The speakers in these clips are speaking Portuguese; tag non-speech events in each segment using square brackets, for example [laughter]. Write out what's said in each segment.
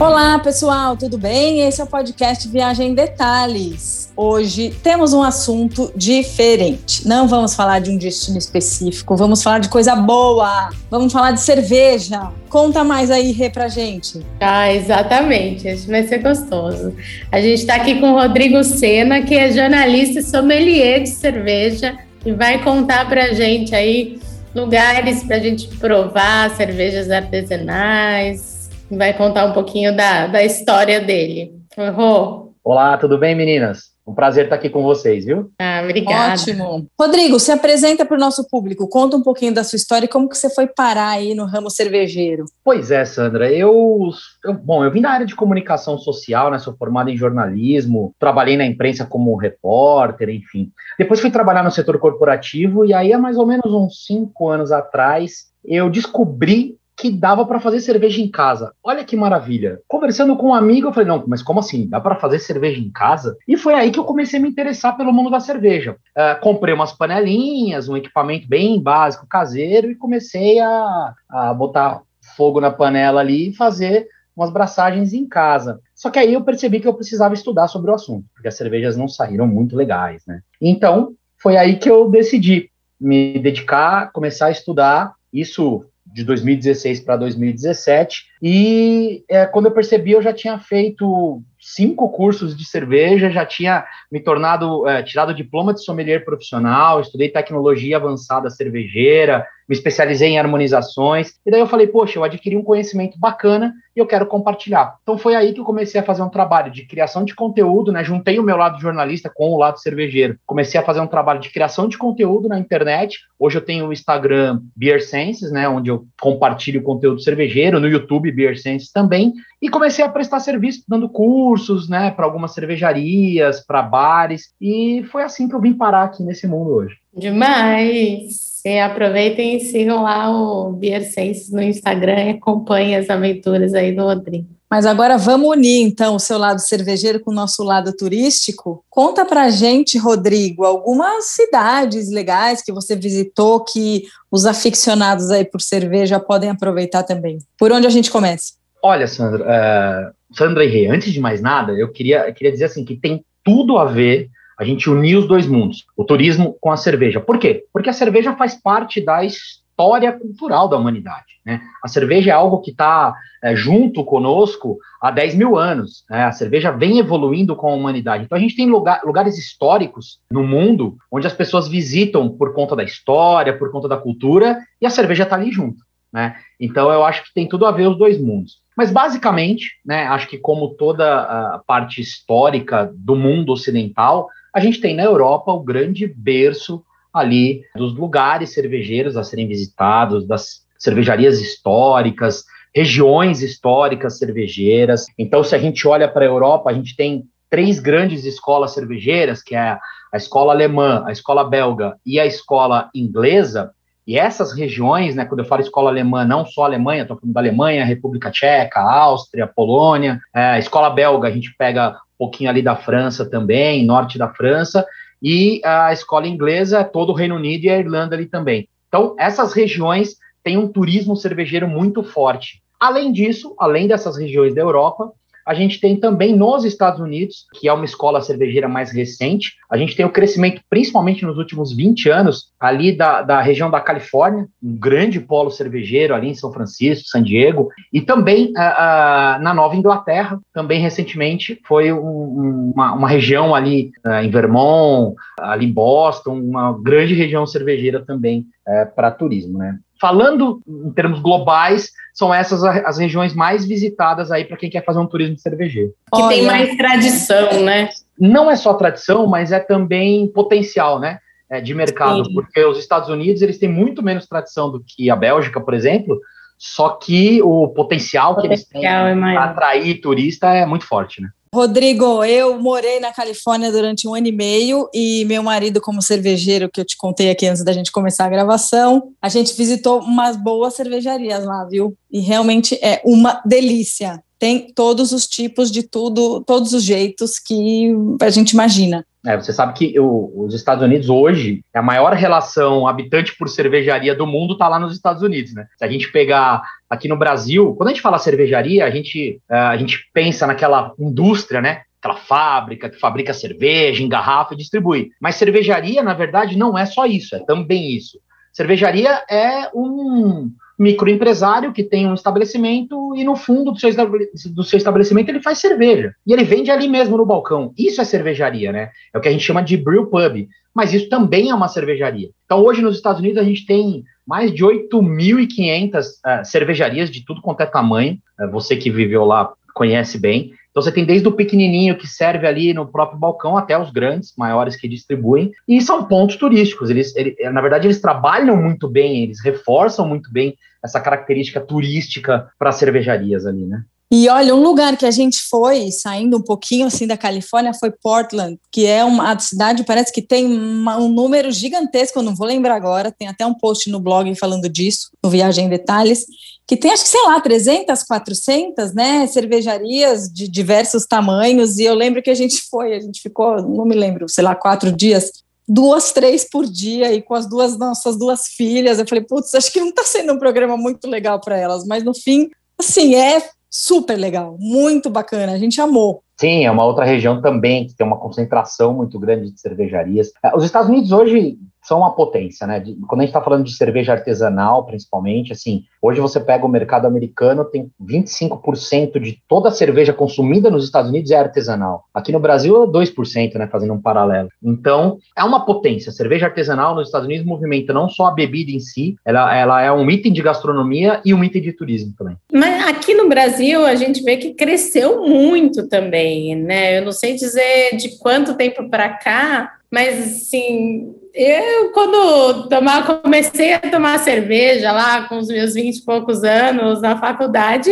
Olá, pessoal, tudo bem? Esse é o podcast Viagem em Detalhes. Hoje temos um assunto diferente. Não vamos falar de um destino específico, vamos falar de coisa boa. Vamos falar de cerveja. Conta mais aí, Rê, pra gente. Ah, exatamente. Acho que vai ser gostoso. A gente está aqui com o Rodrigo Sena, que é jornalista e sommelier de cerveja, e vai contar pra gente aí lugares para a gente provar cervejas artesanais, vai contar um pouquinho da, da história dele. Rô. Olá, tudo bem, meninas? Um prazer estar aqui com vocês, viu? Ah, obrigada. Ótimo. Rodrigo, se apresenta para o nosso público, conta um pouquinho da sua história e como que você foi parar aí no ramo cervejeiro. Pois é, Sandra, eu, eu bom, eu vim da área de comunicação social, né, sou formado em jornalismo, trabalhei na imprensa como repórter, enfim. Depois fui trabalhar no setor corporativo e aí há mais ou menos uns cinco anos atrás eu descobri que dava para fazer cerveja em casa. Olha que maravilha. Conversando com um amigo, eu falei: não, mas como assim? Dá para fazer cerveja em casa? E foi aí que eu comecei a me interessar pelo mundo da cerveja. Uh, comprei umas panelinhas, um equipamento bem básico, caseiro, e comecei a, a botar fogo na panela ali e fazer umas braçagens em casa. Só que aí eu percebi que eu precisava estudar sobre o assunto, porque as cervejas não saíram muito legais, né? Então, foi aí que eu decidi me dedicar, começar a estudar. Isso de 2016 para 2017. E é, quando eu percebi, eu já tinha feito cinco cursos de cerveja, já tinha me tornado, é, tirado diploma de sommelier profissional, estudei tecnologia avançada cervejeira, me especializei em harmonizações, e daí eu falei, poxa, eu adquiri um conhecimento bacana e eu quero compartilhar. Então foi aí que eu comecei a fazer um trabalho de criação de conteúdo, né? Juntei o meu lado jornalista com o lado cervejeiro. Comecei a fazer um trabalho de criação de conteúdo na internet. Hoje eu tenho o Instagram Beer Senses, né? Onde eu compartilho conteúdo cervejeiro, no YouTube Beer Senses também. E comecei a prestar serviço, dando cursos, né? Para algumas cervejarias, para bares. E foi assim que eu vim parar aqui nesse mundo hoje. Demais! E aproveitem e sigam lá o Beer Sense no Instagram e acompanhem as aventuras aí do Rodrigo. Mas agora vamos unir então o seu lado cervejeiro com o nosso lado turístico. Conta pra gente, Rodrigo, algumas cidades legais que você visitou que os aficionados aí por cerveja podem aproveitar também. Por onde a gente começa? Olha, Sandra, uh, Sandra e Rê, antes de mais nada, eu queria, eu queria dizer assim que tem tudo a ver a gente unir os dois mundos, o turismo com a cerveja. Por quê? Porque a cerveja faz parte da história cultural da humanidade. Né? A cerveja é algo que está é, junto conosco há 10 mil anos. Né? A cerveja vem evoluindo com a humanidade. Então a gente tem lugar, lugares históricos no mundo onde as pessoas visitam por conta da história, por conta da cultura, e a cerveja está ali junto. Né? Então eu acho que tem tudo a ver os dois mundos. Mas basicamente, né, acho que como toda a parte histórica do mundo ocidental, a gente tem na Europa o grande berço ali dos lugares cervejeiros a serem visitados, das cervejarias históricas, regiões históricas cervejeiras. Então, se a gente olha para a Europa, a gente tem três grandes escolas cervejeiras, que é a escola alemã, a escola belga e a escola inglesa. E essas regiões, né, quando eu falo escola alemã, não só Alemanha, estou falando da Alemanha, República Tcheca, Áustria, Polônia, é, escola belga, a gente pega pouquinho ali da França também, norte da França, e a escola inglesa, todo o Reino Unido e a Irlanda ali também. Então, essas regiões têm um turismo cervejeiro muito forte. Além disso, além dessas regiões da Europa, a gente tem também nos Estados Unidos, que é uma escola cervejeira mais recente, a gente tem o crescimento, principalmente nos últimos 20 anos, ali da, da região da Califórnia, um grande polo cervejeiro ali em São Francisco, San Diego, e também na Nova Inglaterra, também recentemente, foi um, uma, uma, região ali uh, em Vermont, ali em Boston, uma grande região cervejeira também eh, para turismo, né? Falando em termos globais, são essas as regiões mais visitadas aí para quem quer fazer um turismo cervejeiro. Que Olha, tem mais tradição, né? Não é só tradição, mas é também potencial, né? É, de mercado, Sim. porque os Estados Unidos eles têm muito menos tradição do que a Bélgica, por exemplo, só que o potencial, potencial que eles têm é para atrair turista é muito forte, né? Rodrigo, eu morei na Califórnia durante um ano e meio e meu marido, como cervejeiro, que eu te contei aqui antes da gente começar a gravação, a gente visitou umas boas cervejarias lá, viu? E realmente é uma delícia. Tem todos os tipos de tudo, todos os jeitos que a gente imagina. É, você sabe que os Estados Unidos hoje, a maior relação habitante por cervejaria do mundo está lá nos Estados Unidos, né? Se a gente pegar aqui no Brasil, quando a gente fala cervejaria, a gente, uh, a gente pensa naquela indústria, né? Aquela fábrica que fabrica cerveja, engarrafa e distribui. Mas cervejaria, na verdade, não é só isso, é também isso. Cervejaria é um microempresário que tem um estabelecimento e no fundo do seu, do seu estabelecimento ele faz cerveja. E ele vende ali mesmo no balcão. Isso é cervejaria, né? É o que a gente chama de brew pub. Mas isso também é uma cervejaria. Então hoje nos Estados Unidos a gente tem mais de 8.500 uh, eh, cervejarias de tudo quanto é tamanho. Uh, você que viveu lá conhece bem. Então você tem desde o pequenininho que serve ali no próprio balcão até os grandes, maiores que distribuem, e são pontos turísticos. Eles, ele, na verdade, eles trabalham muito bem, eles reforçam muito bem essa característica turística para cervejarias ali, né? E olha, um lugar que a gente foi, saindo um pouquinho assim da Califórnia, foi Portland, que é uma cidade, parece que tem uma, um número gigantesco, eu não vou lembrar agora, tem até um post no blog falando disso, no Viagem em Detalhes, que tem, acho que, sei lá, 300, 400, né, cervejarias de diversos tamanhos, e eu lembro que a gente foi, a gente ficou, não me lembro, sei lá, quatro dias, duas, três por dia, e com as duas nossas duas filhas, eu falei, putz, acho que não está sendo um programa muito legal para elas, mas no fim, assim, é super legal, muito bacana, a gente amou. Sim, é uma outra região também que tem uma concentração muito grande de cervejarias. É, os Estados Unidos hoje são uma potência, né? De, quando a gente está falando de cerveja artesanal, principalmente, assim, hoje você pega o mercado americano, tem 25% de toda a cerveja consumida nos Estados Unidos é artesanal. Aqui no Brasil é 2%, né? Fazendo um paralelo. Então, é uma potência. Cerveja artesanal nos Estados Unidos movimenta não só a bebida em si, ela, ela é um item de gastronomia e um item de turismo também. Mas aqui no Brasil, a gente vê que cresceu muito também, né? Eu não sei dizer de quanto tempo para cá, mas assim, eu, quando tomar, comecei a tomar cerveja lá com os meus 20 e poucos anos na faculdade,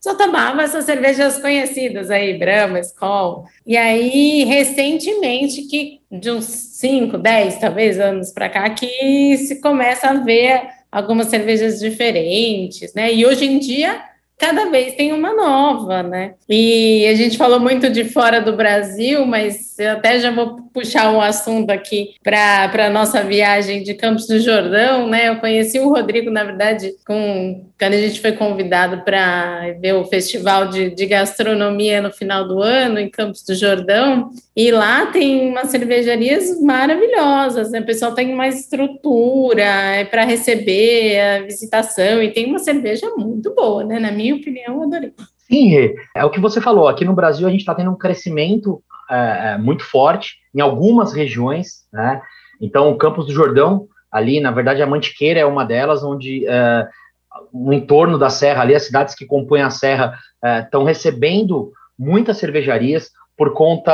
só tomava essas cervejas conhecidas aí, Brahma, Skol. E aí, recentemente, que de uns 5, 10, talvez, anos para cá, que se começa a ver algumas cervejas diferentes, né? E hoje em dia cada vez tem uma nova, né? E a gente falou muito de fora do Brasil, mas eu até já vou puxar um assunto aqui para a nossa viagem de Campos do Jordão, né? Eu conheci o Rodrigo, na verdade, com, quando a gente foi convidado para ver o festival de, de gastronomia no final do ano em Campos do Jordão, e lá tem umas cervejarias maravilhosas, né? O pessoal tem mais estrutura é para receber a visitação e tem uma cerveja muito boa, né? Na minha opinião, eu adorei. Sim, é o que você falou. Aqui no Brasil a gente está tendo um crescimento é, é, muito forte em algumas regiões, né? Então, o Campos do Jordão, ali, na verdade, a Mantiqueira é uma delas, onde é, no entorno da serra, ali, as cidades que compõem a serra estão é, recebendo muitas cervejarias por conta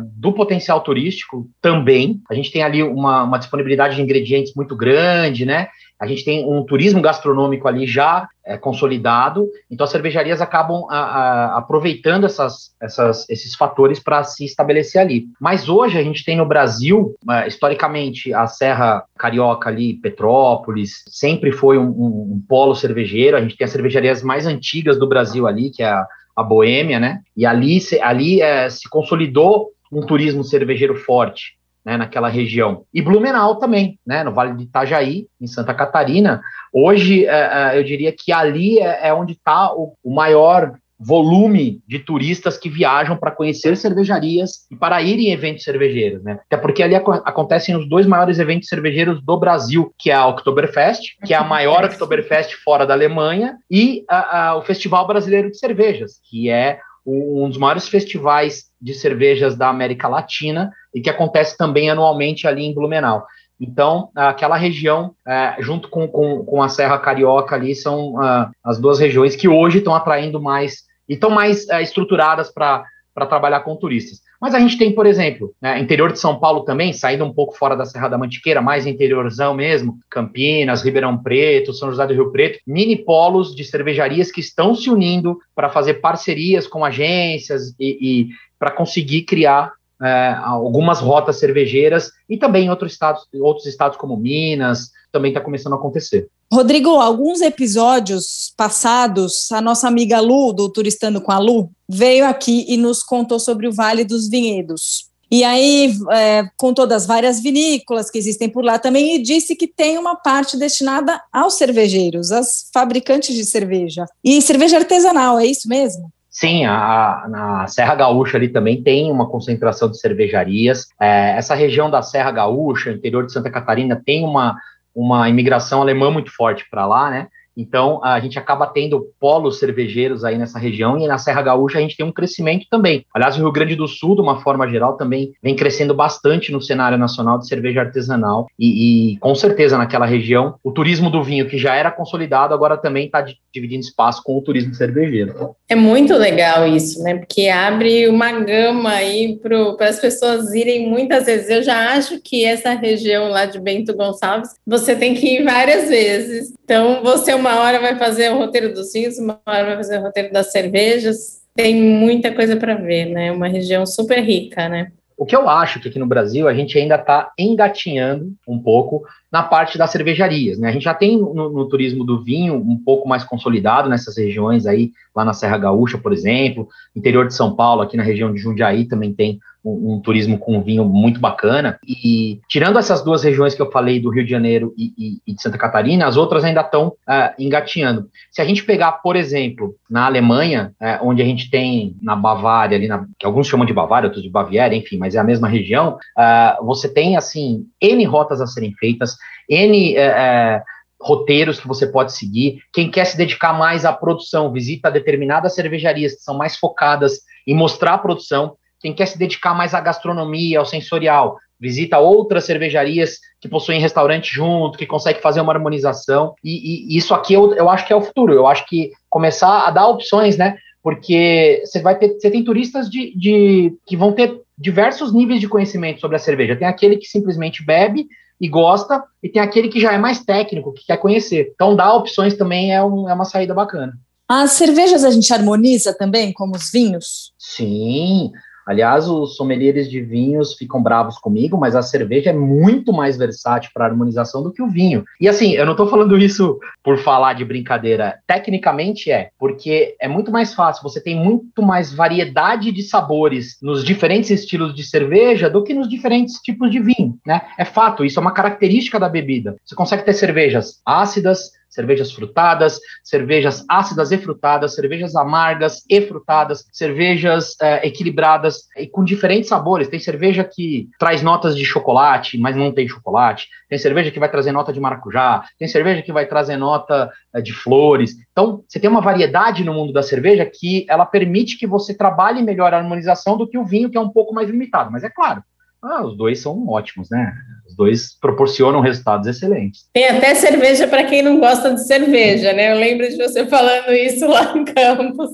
uh, do potencial turístico também. A gente tem ali uma, uma, disponibilidade de ingredientes muito grande, né? A gente tem um turismo gastronômico ali já é, consolidado, então as cervejarias acabam a, a, aproveitando essas, essas, esses fatores para se estabelecer ali. Mas hoje a gente tem no Brasil, uh, historicamente, a Serra Carioca ali, Petrópolis, sempre foi um, um, um polo cervejeiro. A gente tem as cervejarias mais antigas do Brasil ali, que é a a Boêmia, né? E ali, ali é, se consolidou um turismo cervejeiro forte, né, naquela região. E Blumenau também, né, no Vale de Itajaí, em Santa Catarina. Hoje, é, é, eu diria que ali é, é onde está o, o, maior volume de turistas que viajam para conhecer cervejarias e para ir em eventos cervejeiros, né? Até porque ali ac acontecem os dois maiores eventos cervejeiros do Brasil, que é a Oktoberfest, que é a maior Oktoberfest fora da Alemanha, e a, a, o Festival Brasileiro de Cervejas, que é um dos maiores festivais de cervejas da América Latina e que acontece também anualmente ali em Blumenau. Então, aquela região, é, junto com, com, com, a Serra Carioca ali, são uh, as duas regiões que hoje estão atraindo mais e estão mais uh, estruturadas para trabalhar com turistas. Mas a gente tem, por exemplo, né, interior de São Paulo também, saindo um pouco fora da Serra da Mantiqueira, mais interiorzão mesmo, Campinas, Ribeirão Preto, São José do Rio Preto, mini polos de cervejarias que estão se unindo para fazer parcerias com agências e, e para conseguir criar é, algumas rotas cervejeiras e também em outros estados, outros estados como Minas, também está começando a acontecer. Rodrigo, alguns episódios passados, a nossa amiga Lu, do Turistando com a Lu, veio aqui e nos contou sobre o Vale dos Vinhedos. E aí é, contou das várias vinícolas que existem por lá também e disse que tem uma parte destinada aos cervejeiros, aos fabricantes de cerveja. E cerveja artesanal, é isso mesmo? Sim, a, na Serra Gaúcha ali também tem uma concentração de cervejarias. É, essa região da Serra Gaúcha, interior de Santa Catarina, tem uma, uma imigração alemã muito forte para lá, né? Então, a gente acaba tendo polos cervejeiros aí nessa região e na Serra Gaúcha a gente tem um crescimento também. Aliás, o Rio Grande do Sul, de uma forma geral, também vem crescendo bastante no cenário nacional de cerveja artesanal e, e com certeza naquela região o turismo do vinho, que já era consolidado, agora também está dividindo espaço com o turismo cervejeiro. É muito legal isso, né? Porque abre uma gama aí para as pessoas irem muitas vezes. Eu já acho que essa região lá de Bento Gonçalves, você tem que ir várias vezes. Então, você é uma uma hora vai fazer o roteiro dos vinhos, uma hora vai fazer o roteiro das cervejas. Tem muita coisa para ver, né? Uma região super rica, né? O que eu acho que aqui no Brasil a gente ainda está engatinhando um pouco na parte das cervejarias. Né? A gente já tem no, no, turismo do vinho um pouco mais consolidado nessas regiões aí, lá na Serra Gaúcha, por exemplo, interior de São Paulo, aqui na região de Jundiaí também tem um, um turismo com vinho muito bacana. E tirando essas duas regiões que eu falei, do Rio de Janeiro e, e, e de Santa Catarina, as outras ainda estão uh, engatinhando. Se a gente pegar, por exemplo, na Alemanha, uh, onde a gente tem na Bavária, ali na, que alguns chamam de Bavária, outros de Baviera, enfim, mas é a mesma região, uh, você tem, assim, N rotas a serem feitas, N é, roteiros que você pode seguir. Quem quer se dedicar mais à produção, visita determinadas cervejarias que são mais focadas em mostrar a produção. Quem quer se dedicar mais à gastronomia, ao sensorial, visita outras cervejarias que possuem restaurante junto, que consegue fazer uma harmonização. E, e isso aqui eu, eu acho que é o futuro. Eu acho que começar a dar opções, né? Porque você vai ter, você tem turistas de, de que vão ter diversos níveis de conhecimento sobre a cerveja. Tem aquele que simplesmente bebe e gosta, e tem aquele que já é mais técnico, que quer conhecer. Então, dar opções também é, um, é uma saída bacana. As cervejas a gente harmoniza também, como os vinhos? Sim, Aliás, os sommeliers de vinhos ficam bravos comigo, mas a cerveja é muito mais versátil para harmonização do que o vinho. E assim, eu não estou falando [laughs] isso por falar de brincadeira. Tecnicamente é, porque é muito mais fácil, você tem muito mais variedade de sabores nos diferentes estilos de cerveja do que nos diferentes tipos de vinho, né? É fato, isso é uma característica da bebida. Você consegue ter cervejas ácidas, cervejas frutadas, cervejas ácidas e frutadas, cervejas amargas e frutadas, cervejas é, equilibradas e com diferentes sabores. Tem cerveja que traz notas de chocolate, mas não tem chocolate. Tem cerveja que vai trazer nota de maracujá. Tem cerveja que vai trazer nota é, de flores. Então, você tem uma variedade no mundo da cerveja que ela permite que você trabalhe melhor a harmonização do que o vinho, que é um pouco mais limitado. Mas é claro, ah, os dois são ótimos, né? Dois proporcionam resultados excelentes. Tem até cerveja para quem não gosta de cerveja, né? Eu lembro de você falando isso lá em Campos.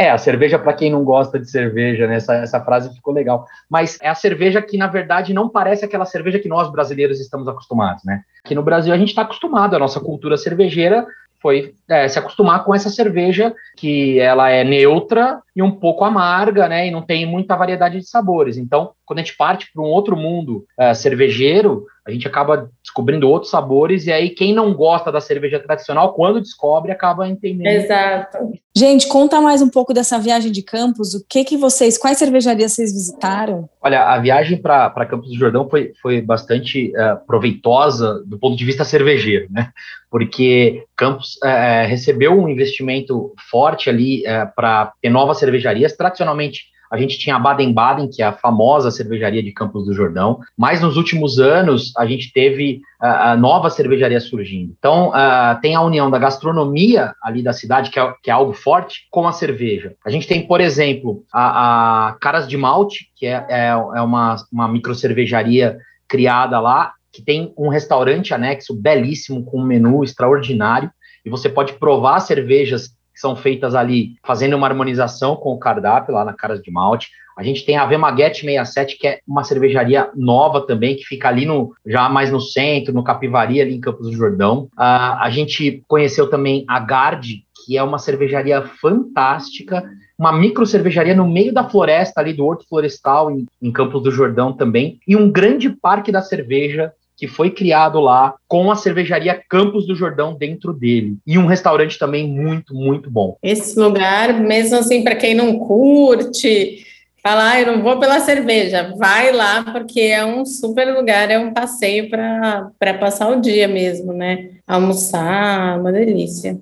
É, a cerveja para quem não gosta de cerveja, né? Essa, essa frase ficou legal. Mas é a cerveja que, na verdade, não parece aquela cerveja que nós brasileiros estamos acostumados, né? Aqui no Brasil a gente está acostumado, a nossa cultura cervejeira foi é, se acostumar com essa cerveja que ela é neutra e um pouco amarga, né? E não tem muita variedade de sabores. Então, quando a gente parte para um outro mundo é, cervejeiro, a gente acaba descobrindo outros sabores, e aí quem não gosta da cerveja tradicional, quando descobre, acaba entendendo. Exato. Gente, conta mais um pouco dessa viagem de Campos, o que que vocês, quais cervejarias vocês visitaram? Olha, a viagem para Campos do Jordão foi, foi bastante uh, proveitosa do ponto de vista cervejeiro, né? Porque Campos uh, recebeu um investimento forte ali uh, para ter novas cervejarias, tradicionalmente a gente tinha a Baden-Baden, que é a famosa cervejaria de Campos do Jordão, mas nos últimos anos a gente teve uh, nova cervejaria surgindo. Então, uh, tem a união da gastronomia ali da cidade, que é, que é, algo forte, com a cerveja. A gente tem, por exemplo, a, a Caras de Malte, que é, é, é uma, uma micro cervejaria criada lá, que tem um restaurante anexo belíssimo, com um menu extraordinário, e você pode provar cervejas são feitas ali fazendo uma harmonização com o cardápio lá na Caras de Malte. A gente tem a Vemaguete 67, que é uma cervejaria nova também, que fica ali no já mais no centro, no Capivari, ali em Campos do Jordão. Uh, a gente conheceu também a Gard, que é uma cervejaria fantástica, uma micro cervejaria no meio da floresta ali do Horto Florestal, em, em Campos do Jordão também, e um grande parque da cerveja que foi criado lá com a cervejaria Campos do Jordão dentro dele. E um restaurante também muito, muito bom. Esse lugar, mesmo assim, para quem não curte Fala, ah, eu não vou pela cerveja. Vai lá, porque é um super lugar, é um passeio para passar o dia mesmo, né? Almoçar, uma delícia.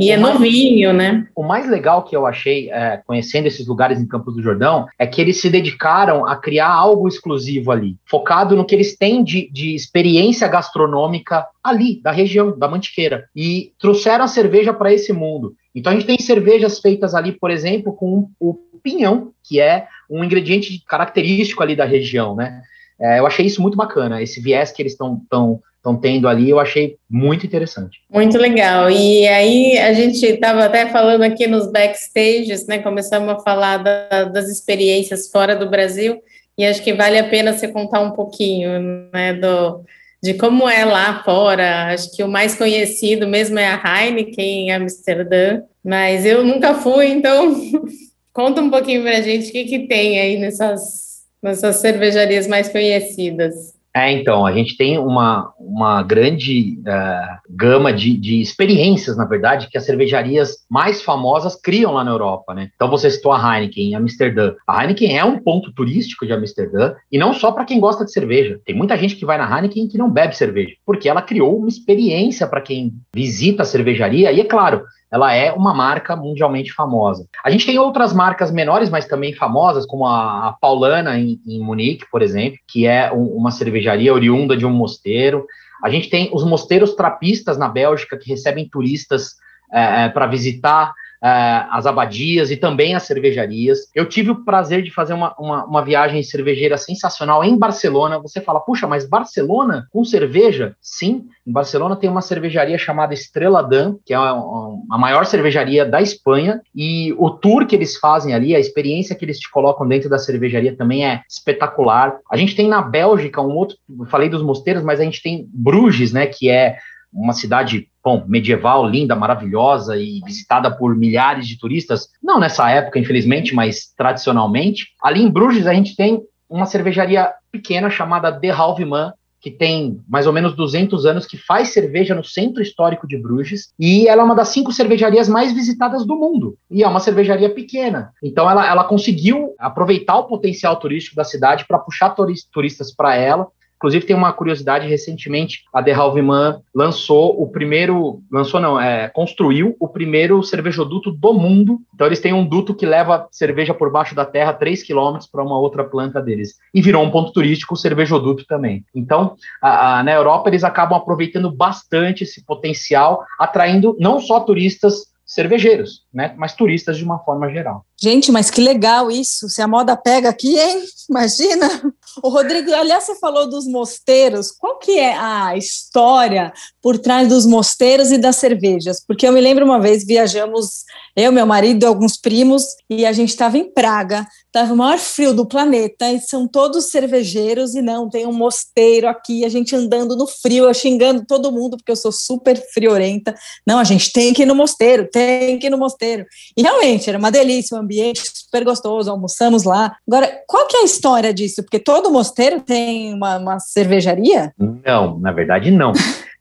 E é novinho, né? O mais legal que eu achei, é, conhecendo esses lugares em Campos do Jordão, é que eles se dedicaram a criar algo exclusivo ali, focado no que eles têm de, de experiência gastronômica ali, da região, da Mantiqueira. E trouxeram a cerveja para esse mundo. Então a gente tem cervejas feitas ali, por exemplo, com o pinhão, que é um ingrediente característico ali da região, né? É, eu achei isso muito bacana, esse viés que eles estão estão tendo ali, eu achei muito interessante. Muito legal. E aí a gente estava até falando aqui nos backstages, né? Começamos a falar da, das experiências fora do Brasil, e acho que vale a pena você contar um pouquinho, né, do, de como é lá fora. Acho que o mais conhecido mesmo é a Heineken em Amsterdã, mas eu nunca fui, então [laughs] conta um pouquinho para a gente o que, que tem aí nessas, nessas cervejarias mais conhecidas. É, então, a gente tem uma, uma grande uh, gama de, de experiências, na verdade, que as cervejarias mais famosas criam lá na Europa, né? Então, você citou a Heineken em Amsterdã. A Heineken é um ponto turístico de Amsterdã, e não só para quem gosta de cerveja. Tem muita gente que vai na Heineken que não bebe cerveja, porque ela criou uma experiência para quem visita a cervejaria, e é claro, ela é uma marca mundialmente famosa. A gente tem outras marcas menores, mas também famosas, como a, a Paulana em, em, Munique, por exemplo, que é um, uma cervejaria oriunda de um mosteiro. A gente tem os mosteiros trapistas na Bélgica, que recebem turistas é, é para visitar as abadias e também as cervejarias. Eu tive o prazer de fazer uma, uma, uma, viagem cervejeira sensacional em Barcelona. Você fala, puxa, mas Barcelona com cerveja? Sim, em Barcelona tem uma cervejaria chamada Estrela Dan, que é a, a maior cervejaria da Espanha, e o tour que eles fazem ali, a experiência que eles te colocam dentro da cervejaria também é espetacular. A gente tem na Bélgica um outro, falei dos mosteiros, mas a gente tem Bruges, né, que é uma cidade bom, medieval, linda, maravilhosa e visitada por milhares de turistas, não nessa época, infelizmente, mas tradicionalmente. Ali em Bruges a gente tem uma cervejaria pequena chamada The Halveman, que tem mais ou menos 200 anos, que faz cerveja no centro histórico de Bruges, e ela é uma das cinco cervejarias mais visitadas do mundo, e é uma cervejaria pequena. Então ela, ela conseguiu aproveitar o potencial turístico da cidade para puxar turistas para ela, Inclusive, tem uma curiosidade, recentemente, a The Halveman lançou o primeiro, lançou não, é, construiu o primeiro cervejoduto do mundo. Então, eles têm um duto que leva cerveja por baixo da terra 3 quilômetros para uma outra planta deles. E virou um ponto turístico o cervejoduto também. Então, a, a, na Europa, eles acabam aproveitando bastante esse potencial, atraindo não só turistas cervejeiros, né, mas turistas de uma forma geral. Gente, mas que legal isso. Se a moda pega aqui, hein? [laughs] Imagina. O Rodrigo, aliás, você falou dos mosteiros. Qual que é a história por trás dos mosteiros e das cervejas? Porque eu me lembro uma vez viajamos eu, meu marido e alguns primos e a gente estava em Praga. Estava o maior frio do planeta e são todos cervejeiros e não tem um mosteiro aqui. A gente andando no frio, eu xingando todo mundo porque eu sou super friorenta. Não, a gente tem que ir no mosteiro, tem que ir no mosteiro. E realmente era uma delícia, um ambiente super gostoso. Almoçamos lá. Agora, qual que é a história disso? Porque todo mosteiro tem uma, uma cervejaria? Não, na verdade não. [laughs]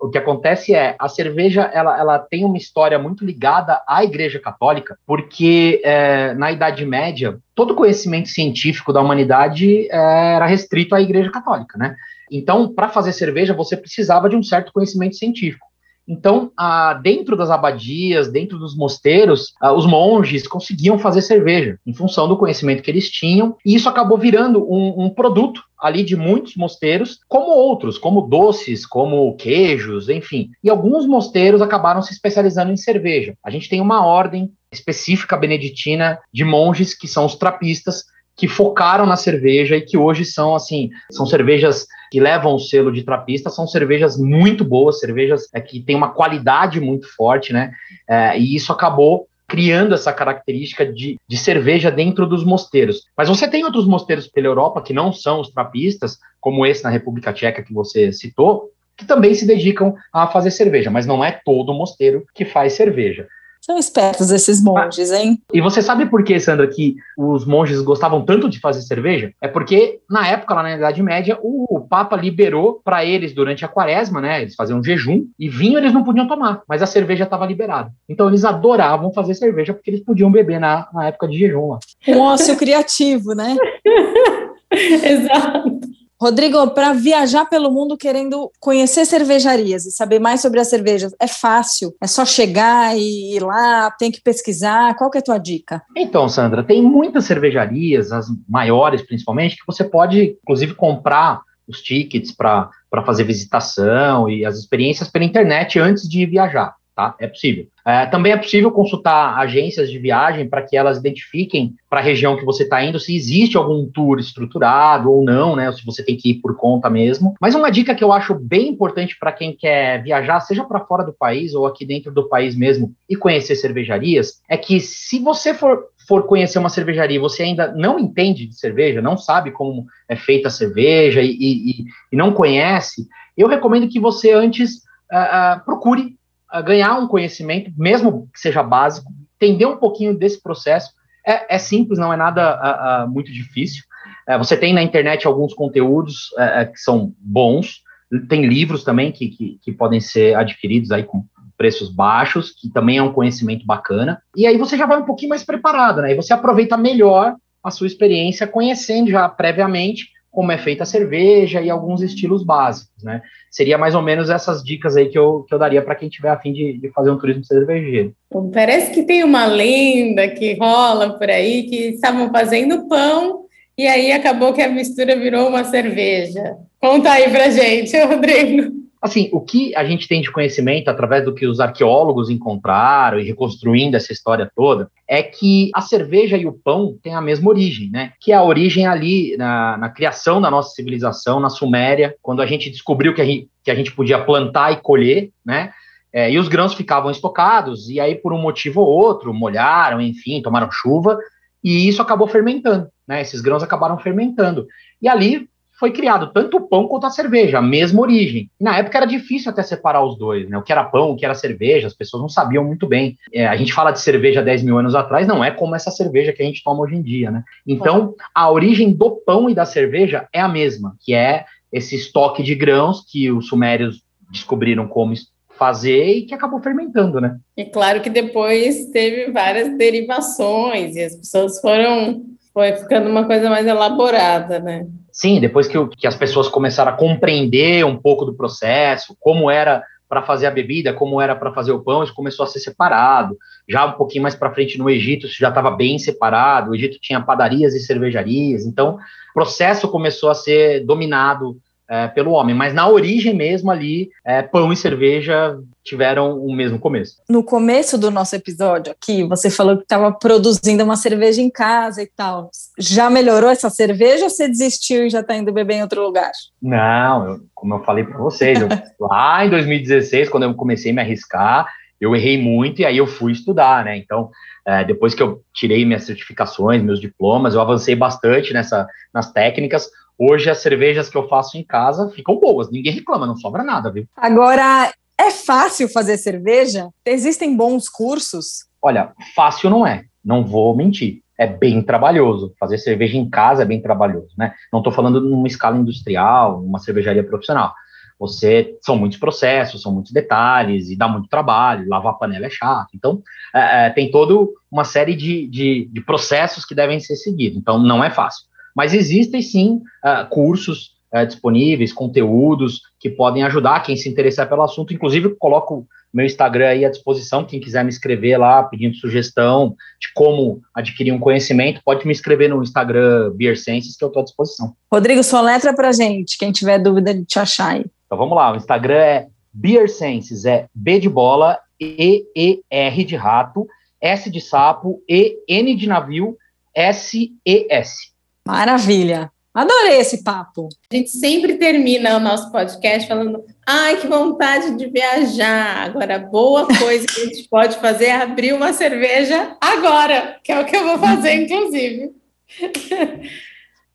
o que acontece é a cerveja ela, ela tem uma história muito ligada à Igreja Católica, porque é, na Idade Média todo conhecimento científico da humanidade é, era restrito à Igreja Católica, né? Então, para fazer cerveja, você precisava de um certo conhecimento científico. Então, ah, dentro das abadias, dentro dos mosteiros, ah, os monges conseguiam fazer cerveja, em função do conhecimento que eles tinham, e isso acabou virando um, um produto ali de muitos mosteiros, como outros, como doces, como queijos, enfim. E alguns mosteiros acabaram se especializando em cerveja. A gente tem uma ordem específica beneditina de monges que são os trapistas, que focaram na cerveja e que hoje são assim, são cervejas que levam o selo de trapista, são cervejas muito boas, cervejas é, que têm uma qualidade muito forte, né? É, e isso acabou criando essa característica de, de cerveja dentro dos mosteiros. Mas você tem outros mosteiros pela Europa que não são os trapistas, como esse na República Tcheca que você citou, que também se dedicam a fazer cerveja, mas não é todo mosteiro que faz cerveja. São espertos esses monges, hein? E você sabe por que, Sandra, que os monges gostavam tanto de fazer cerveja? É porque, na época, lá na Idade Média, o Papa liberou para eles durante a quaresma, né? Eles faziam um jejum e vinho eles não podiam tomar, mas a cerveja estava liberada. Então eles adoravam fazer cerveja porque eles podiam beber na, na época de jejum lá. Um ócio criativo, né? [laughs] Exato. Rodrigo, para viajar pelo mundo querendo conhecer cervejarias e saber mais sobre as cervejas, é fácil? É só chegar e ir lá, tem que pesquisar? Qual que é a tua dica? Então, Sandra, tem muitas cervejarias, as maiores principalmente, que você pode, inclusive, comprar os tickets para fazer visitação e as experiências pela internet antes de viajar tá? É possível. É, também é possível consultar agências de viagem para que elas identifiquem para a região que você está indo se existe algum tour estruturado ou não, né? Ou se você tem que ir por conta mesmo. Mas uma dica que eu acho bem importante para quem quer viajar, seja para fora do país ou aqui dentro do país mesmo, e conhecer cervejarias, é que se você for for conhecer uma cervejaria e você ainda não entende de cerveja, não sabe como é feita a cerveja e, e, e não conhece, eu recomendo que você antes uh, uh, procure ganhar um conhecimento, mesmo que seja básico, entender um pouquinho desse processo. É, é simples, não é nada uh, uh, muito difícil. Uh, você tem na internet alguns conteúdos que são bons, tem livros também que, que, que, podem ser adquiridos aí com preços baixos, que também é um conhecimento bacana. E aí você já vai um pouquinho mais preparado, né? E você aproveita melhor a sua experiência conhecendo já previamente como é feita a cerveja e alguns estilos básicos, né? Seria mais ou menos essas dicas aí que eu, que eu daria para quem tiver a fim de, de fazer um turismo cervejeiro. Parece que tem uma lenda que rola por aí que estavam fazendo pão e aí acabou que a mistura virou uma cerveja. Conta aí pra gente, [laughs] Rodrigo. Assim, o que a gente tem de conhecimento através do que os arqueólogos encontraram e reconstruindo essa história toda é que a cerveja e o pão têm a mesma origem, né? Que é a origem ali na, na criação da nossa civilização, na Suméria, quando a gente descobriu que a gente, que a gente podia plantar e colher, né? É, e os grãos ficavam estocados, e aí, por um motivo ou outro, molharam, enfim, tomaram chuva, e isso acabou fermentando, né? Esses grãos acabaram fermentando. E ali foi criado tanto o pão quanto a cerveja, a mesma origem. Na época era difícil até separar os dois, né? O que era pão, o que era cerveja, as pessoas não sabiam muito bem. É, a gente fala de cerveja 10 mil anos atrás, não é como essa cerveja que a gente toma hoje em dia, né? Então, a origem do pão e da cerveja é a mesma, que é esse estoque de grãos que os sumérios descobriram como fazer e que acabou fermentando, né? E claro que depois teve várias derivações e as pessoas foram foi ficando uma coisa mais elaborada, né? Sim, depois que, que as pessoas começaram a compreender um pouco do processo, como era para fazer a bebida, como era para fazer o pão, isso começou a ser separado. Já um pouquinho mais para frente no Egito, isso já estava bem separado. O Egito tinha padarias e cervejarias, então o processo começou a ser dominado é, pelo homem, mas na origem mesmo ali, é, pão e cerveja tiveram o mesmo começo. No começo do nosso episódio aqui, você falou que estava produzindo uma cerveja em casa e tal. Já melhorou essa cerveja ou você desistiu e já está indo beber em outro lugar? Não, eu, como eu falei para vocês, eu, [laughs] lá em 2016, quando eu comecei a me arriscar, eu errei muito e aí eu fui estudar, né? Então, é, depois que eu tirei minhas certificações, meus diplomas, eu avancei bastante nessa, nas técnicas. Hoje as cervejas que eu faço em casa ficam boas, ninguém reclama, não sobra nada, viu? Agora, é fácil fazer cerveja? Existem bons cursos? Olha, fácil não é, não vou mentir. É bem trabalhoso. Fazer cerveja em casa é bem trabalhoso, né? Não estou falando numa escala industrial, numa cervejaria profissional. Você são muitos processos, são muitos detalhes e dá muito trabalho. Lavar panela é chato. Então, é, é, tem toda uma série de, de, de processos que devem ser seguidos. Então, não é fácil. Mas existem sim uh, cursos uh, disponíveis, conteúdos que podem ajudar quem se interessar pelo assunto. Inclusive, eu coloco meu Instagram aí à disposição. Quem quiser me escrever lá pedindo sugestão de como adquirir um conhecimento, pode me escrever no Instagram Beer Senses, que eu estou à disposição. Rodrigo, só letra para gente, quem tiver dúvida de te achar aí. Então vamos lá, o Instagram é Beer Senses, é B de bola, E, E, R de rato, S de sapo, E, N de navio, S, E, S. Maravilha. Adorei esse papo. A gente sempre termina o nosso podcast falando: ai, que vontade de viajar. Agora, boa coisa que a gente pode fazer é abrir uma cerveja agora, que é o que eu vou fazer, [laughs] inclusive.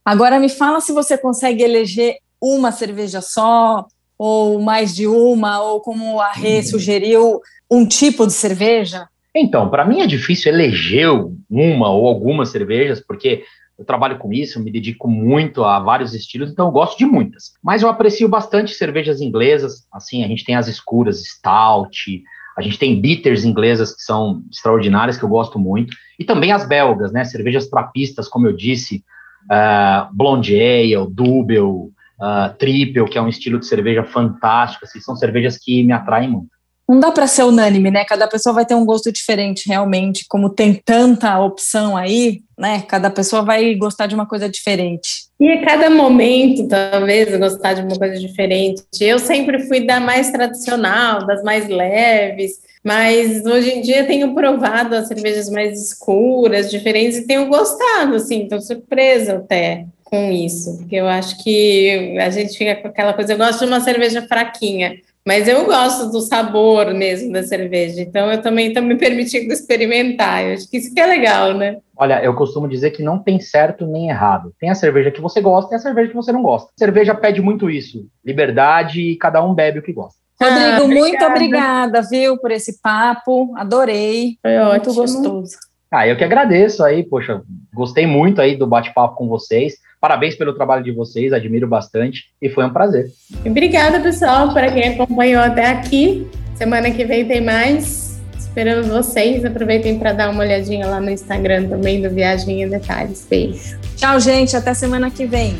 Agora, me fala se você consegue eleger uma cerveja só, ou mais de uma, ou como a Rê sugeriu, um tipo de cerveja. Então, para mim é difícil eleger uma ou algumas cervejas, porque eu trabalho com isso, me dedico muito a vários estilos, então eu gosto de muitas. Mas eu aprecio bastante cervejas inglesas, assim, a gente tem as escuras, stout, a gente tem bitters inglesas que são extraordinárias, que eu gosto muito, e também as belgas, né, cervejas trapistas, como eu disse, uh, Blonde Ale, Double, uh, Triple, que é um estilo de cerveja fantástico, assim, são cervejas que me atraem muito não dá para ser unânime, né? Cada pessoa vai ter um gosto diferente, realmente. Como tem tanta opção aí, né? Cada pessoa vai gostar de uma coisa diferente. E a cada momento, talvez, gostar de uma coisa diferente. Eu sempre fui da mais tradicional, das mais leves, mas hoje em dia tenho provado as cervejas mais escuras, diferentes, e tenho gostado, assim, estou surpresa até com isso, porque eu acho que a gente fica com aquela coisa, eu gosto de uma cerveja fraquinha, mas eu gosto do sabor mesmo da cerveja, então eu também estou me permitindo experimentar. Eu acho que isso que é legal, né? Olha, eu costumo dizer que não tem certo nem errado. Tem a cerveja que você gosta e a cerveja que você não gosta. A cerveja pede muito isso: liberdade e cada um bebe o que gosta. Rodrigo, ah, muito obrigada, viu, por esse papo. Adorei. Foi muito ótimo. gostoso. Ah, eu que agradeço aí, poxa, gostei muito aí do bate-papo com vocês. Parabéns pelo trabalho de vocês, admiro bastante e foi um prazer. Obrigada, pessoal, para quem acompanhou até aqui. Semana que vem tem mais. Esperamos vocês. Aproveitem para dar uma olhadinha lá no Instagram também do Viagem em Detalhes. Beijo. Tchau, gente. Até semana que vem.